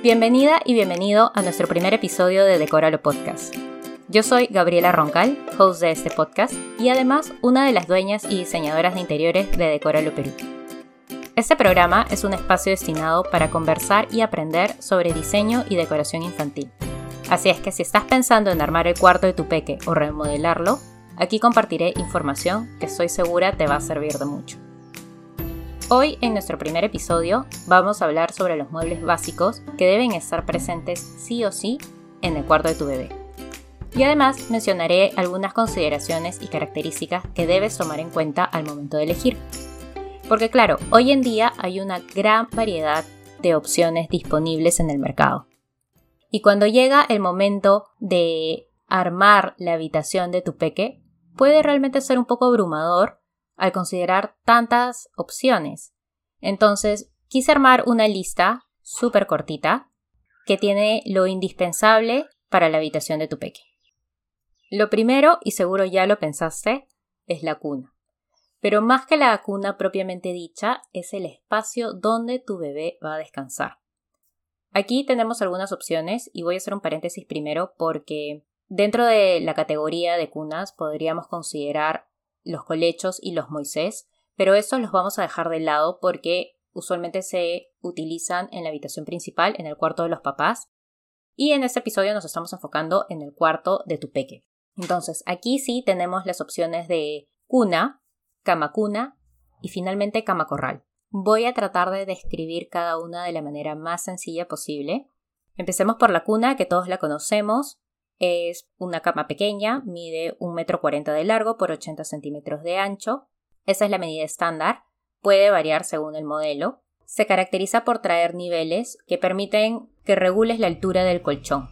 Bienvenida y bienvenido a nuestro primer episodio de Decoralo Podcast. Yo soy Gabriela Roncal, host de este podcast y además una de las dueñas y diseñadoras de interiores de Decoralo Perú. Este programa es un espacio destinado para conversar y aprender sobre diseño y decoración infantil. Así es que si estás pensando en armar el cuarto de tu peque o remodelarlo, aquí compartiré información que estoy segura te va a servir de mucho. Hoy, en nuestro primer episodio, vamos a hablar sobre los muebles básicos que deben estar presentes sí o sí en el cuarto de tu bebé. Y además mencionaré algunas consideraciones y características que debes tomar en cuenta al momento de elegir. Porque claro, hoy en día hay una gran variedad de opciones disponibles en el mercado. Y cuando llega el momento de armar la habitación de tu peque, puede realmente ser un poco abrumador al considerar tantas opciones. Entonces, quise armar una lista súper cortita que tiene lo indispensable para la habitación de tu peque. Lo primero, y seguro ya lo pensaste, es la cuna. Pero más que la cuna propiamente dicha, es el espacio donde tu bebé va a descansar. Aquí tenemos algunas opciones y voy a hacer un paréntesis primero porque dentro de la categoría de cunas podríamos considerar los colechos y los Moisés, pero estos los vamos a dejar de lado porque usualmente se utilizan en la habitación principal, en el cuarto de los papás, y en este episodio nos estamos enfocando en el cuarto de tu peque. Entonces, aquí sí tenemos las opciones de cuna, cama cuna y finalmente cama corral. Voy a tratar de describir cada una de la manera más sencilla posible. Empecemos por la cuna, que todos la conocemos. Es una cama pequeña, mide 1,40 m de largo por 80 centímetros de ancho. Esa es la medida estándar. Puede variar según el modelo. Se caracteriza por traer niveles que permiten que regules la altura del colchón.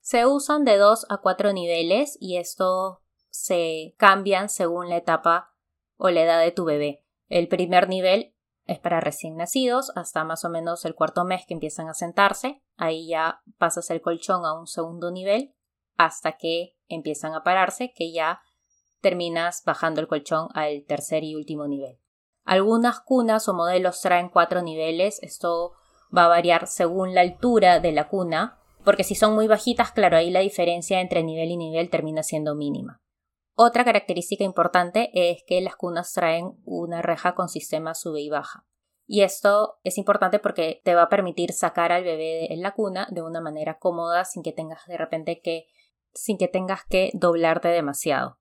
Se usan de 2 a 4 niveles y estos se cambian según la etapa o la edad de tu bebé. El primer nivel es para recién nacidos hasta más o menos el cuarto mes que empiezan a sentarse. Ahí ya pasas el colchón a un segundo nivel hasta que empiezan a pararse, que ya terminas bajando el colchón al tercer y último nivel. Algunas cunas o modelos traen cuatro niveles, esto va a variar según la altura de la cuna, porque si son muy bajitas, claro, ahí la diferencia entre nivel y nivel termina siendo mínima. Otra característica importante es que las cunas traen una reja con sistema sube y baja. Y esto es importante porque te va a permitir sacar al bebé en la cuna de una manera cómoda sin que tengas de repente que sin que tengas que doblarte demasiado.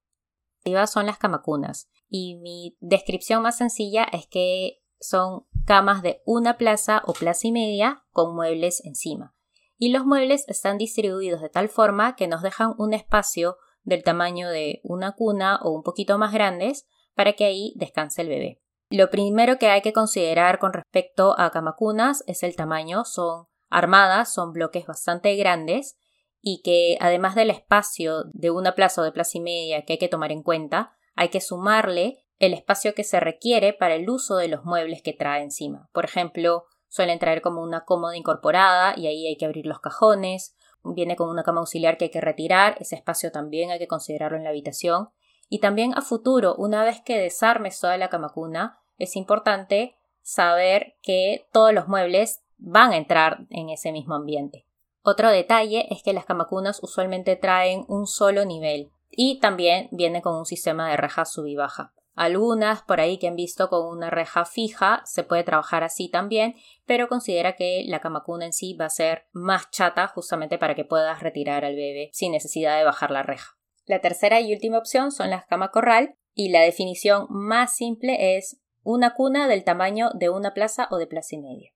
Son las camacunas y mi descripción más sencilla es que son camas de una plaza o plaza y media con muebles encima. Y los muebles están distribuidos de tal forma que nos dejan un espacio del tamaño de una cuna o un poquito más grandes para que ahí descanse el bebé. Lo primero que hay que considerar con respecto a camacunas es el tamaño. Son armadas, son bloques bastante grandes y que además del espacio de una plaza o de plaza y media que hay que tomar en cuenta, hay que sumarle el espacio que se requiere para el uso de los muebles que trae encima. Por ejemplo, suelen traer como una cómoda incorporada y ahí hay que abrir los cajones, viene con una cama auxiliar que hay que retirar, ese espacio también hay que considerarlo en la habitación. Y también a futuro, una vez que desarmes toda la cama cuna, es importante saber que todos los muebles van a entrar en ese mismo ambiente. Otro detalle es que las camacunas usualmente traen un solo nivel y también viene con un sistema de reja sub y baja. Algunas por ahí que han visto con una reja fija se puede trabajar así también, pero considera que la camacuna en sí va a ser más chata justamente para que puedas retirar al bebé sin necesidad de bajar la reja. La tercera y última opción son las cama corral y la definición más simple es una cuna del tamaño de una plaza o de plaza y media.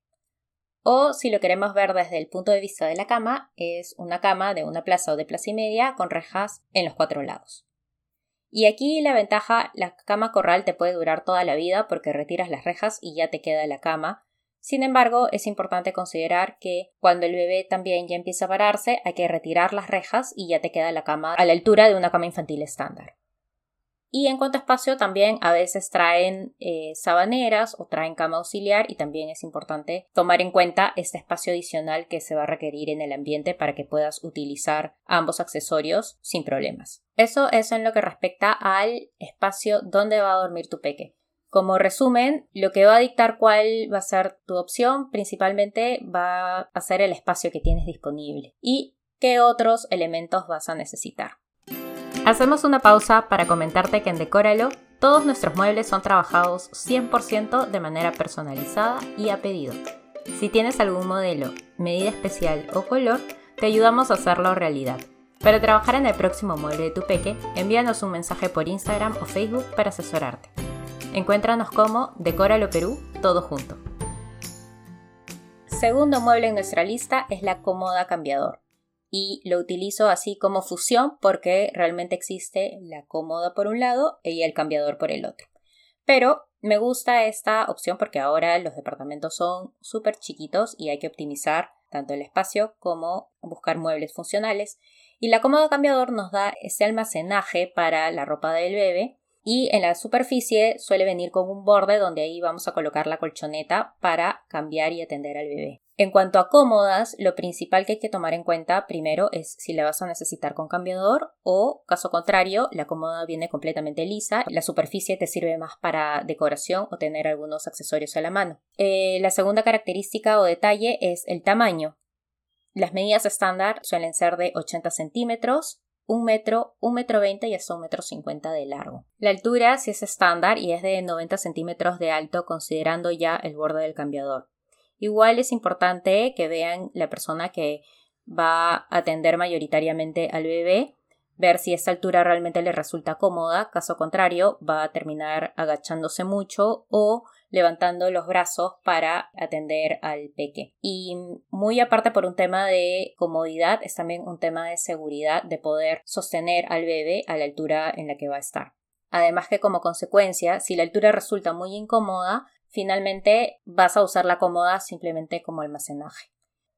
O si lo queremos ver desde el punto de vista de la cama, es una cama de una plaza o de plaza y media con rejas en los cuatro lados. Y aquí la ventaja, la cama corral te puede durar toda la vida porque retiras las rejas y ya te queda la cama. Sin embargo, es importante considerar que cuando el bebé también ya empieza a pararse, hay que retirar las rejas y ya te queda la cama a la altura de una cama infantil estándar. Y en cuanto a espacio, también a veces traen eh, sabaneras o traen cama auxiliar y también es importante tomar en cuenta este espacio adicional que se va a requerir en el ambiente para que puedas utilizar ambos accesorios sin problemas. Eso es en lo que respecta al espacio donde va a dormir tu peque. Como resumen, lo que va a dictar cuál va a ser tu opción principalmente va a ser el espacio que tienes disponible y qué otros elementos vas a necesitar. Hacemos una pausa para comentarte que en Decóralo todos nuestros muebles son trabajados 100% de manera personalizada y a pedido. Si tienes algún modelo, medida especial o color, te ayudamos a hacerlo realidad. Para trabajar en el próximo mueble de tu peque, envíanos un mensaje por Instagram o Facebook para asesorarte. Encuéntranos como Decóralo Perú, todo junto. Segundo mueble en nuestra lista es la cómoda cambiador. Y lo utilizo así como fusión porque realmente existe la cómoda por un lado y el cambiador por el otro. Pero me gusta esta opción porque ahora los departamentos son súper chiquitos y hay que optimizar tanto el espacio como buscar muebles funcionales. Y la cómoda cambiador nos da ese almacenaje para la ropa del bebé y en la superficie suele venir con un borde donde ahí vamos a colocar la colchoneta para cambiar y atender al bebé. En cuanto a cómodas, lo principal que hay que tomar en cuenta primero es si la vas a necesitar con cambiador o, caso contrario, la cómoda viene completamente lisa, la superficie te sirve más para decoración o tener algunos accesorios a la mano. Eh, la segunda característica o detalle es el tamaño. Las medidas estándar suelen ser de 80 centímetros, un metro, un metro veinte y hasta un metro cincuenta de largo. La altura sí es estándar y es de 90 centímetros de alto considerando ya el borde del cambiador. Igual es importante que vean la persona que va a atender mayoritariamente al bebé, ver si esta altura realmente le resulta cómoda, caso contrario va a terminar agachándose mucho o levantando los brazos para atender al peque. Y muy aparte por un tema de comodidad, es también un tema de seguridad de poder sostener al bebé a la altura en la que va a estar. Además que como consecuencia, si la altura resulta muy incómoda, finalmente vas a usar la cómoda simplemente como almacenaje.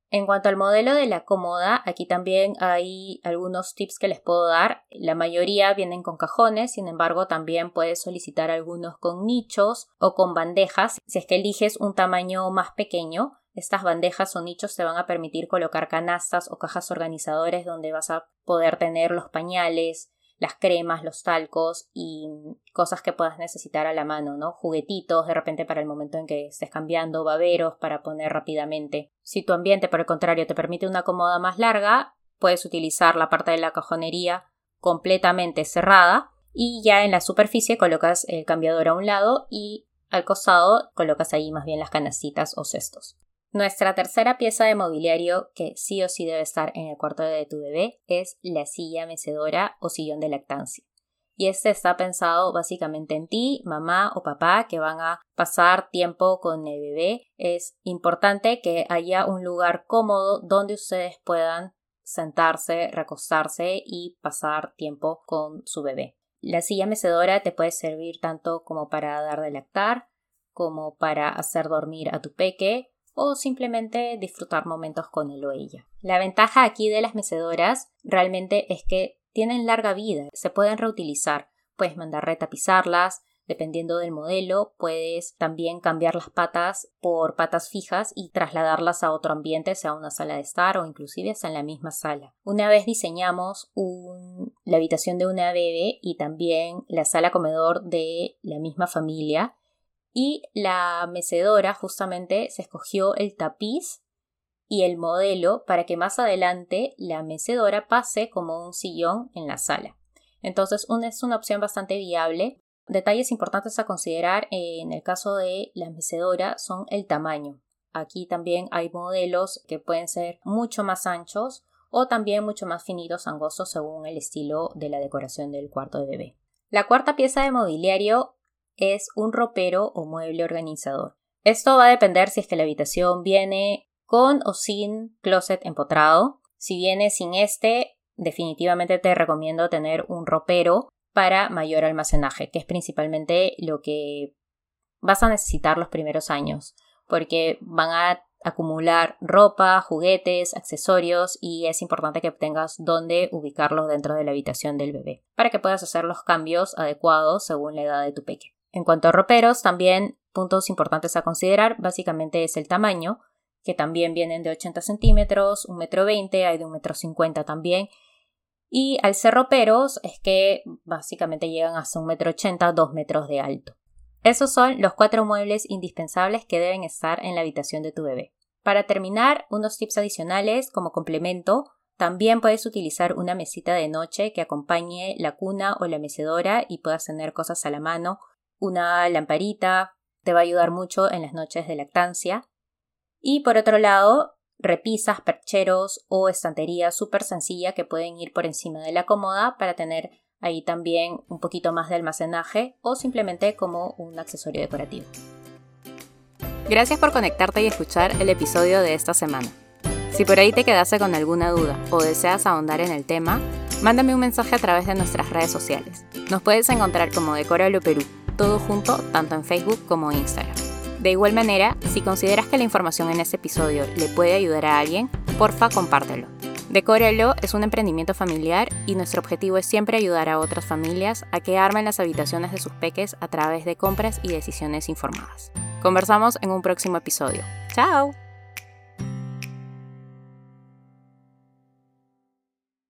En cuanto al modelo de la cómoda, aquí también hay algunos tips que les puedo dar. La mayoría vienen con cajones, sin embargo también puedes solicitar algunos con nichos o con bandejas. Si es que eliges un tamaño más pequeño, estas bandejas o nichos te van a permitir colocar canastas o cajas organizadores donde vas a poder tener los pañales, las cremas, los talcos y cosas que puedas necesitar a la mano, ¿no? Juguetitos de repente para el momento en que estés cambiando, baberos para poner rápidamente. Si tu ambiente, por el contrario, te permite una cómoda más larga, puedes utilizar la parte de la cajonería completamente cerrada y ya en la superficie colocas el cambiador a un lado y al costado colocas ahí más bien las canastitas o cestos. Nuestra tercera pieza de mobiliario que sí o sí debe estar en el cuarto de tu bebé es la silla mecedora o sillón de lactancia. Y este está pensado básicamente en ti, mamá o papá que van a pasar tiempo con el bebé. Es importante que haya un lugar cómodo donde ustedes puedan sentarse, recostarse y pasar tiempo con su bebé. La silla mecedora te puede servir tanto como para dar de lactar, como para hacer dormir a tu peque o simplemente disfrutar momentos con él o ella. La ventaja aquí de las mecedoras realmente es que tienen larga vida, se pueden reutilizar, puedes mandar retapizarlas, dependiendo del modelo, puedes también cambiar las patas por patas fijas y trasladarlas a otro ambiente, sea una sala de estar o inclusive sea en la misma sala. Una vez diseñamos la habitación de una bebé y también la sala comedor de la misma familia, y la mecedora justamente se escogió el tapiz y el modelo para que más adelante la mecedora pase como un sillón en la sala. Entonces es una opción bastante viable. Detalles importantes a considerar en el caso de la mecedora son el tamaño. Aquí también hay modelos que pueden ser mucho más anchos o también mucho más finitos, angostos según el estilo de la decoración del cuarto de bebé. La cuarta pieza de mobiliario es un ropero o mueble organizador. Esto va a depender si es que la habitación viene con o sin closet empotrado. Si viene sin este, definitivamente te recomiendo tener un ropero para mayor almacenaje, que es principalmente lo que vas a necesitar los primeros años, porque van a acumular ropa, juguetes, accesorios y es importante que tengas dónde ubicarlos dentro de la habitación del bebé para que puedas hacer los cambios adecuados según la edad de tu peque. En cuanto a roperos, también puntos importantes a considerar básicamente es el tamaño, que también vienen de 80 centímetros, 1,20 metro, hay de 1,50 metro 50 también. Y al ser roperos es que básicamente llegan hasta 1,80 metro, 2 metros de alto. Esos son los cuatro muebles indispensables que deben estar en la habitación de tu bebé. Para terminar, unos tips adicionales como complemento. También puedes utilizar una mesita de noche que acompañe la cuna o la mecedora y puedas tener cosas a la mano. Una lamparita te va a ayudar mucho en las noches de lactancia. Y por otro lado, repisas, percheros o estanterías súper sencilla que pueden ir por encima de la cómoda para tener ahí también un poquito más de almacenaje o simplemente como un accesorio decorativo. Gracias por conectarte y escuchar el episodio de esta semana. Si por ahí te quedaste con alguna duda o deseas ahondar en el tema, mándame un mensaje a través de nuestras redes sociales. Nos puedes encontrar como Decóralo Perú, todo junto tanto en Facebook como Instagram. De igual manera, si consideras que la información en este episodio le puede ayudar a alguien, porfa compártelo. Decóralo es un emprendimiento familiar y nuestro objetivo es siempre ayudar a otras familias a que armen las habitaciones de sus peques a través de compras y decisiones informadas. Conversamos en un próximo episodio. ¡Chao!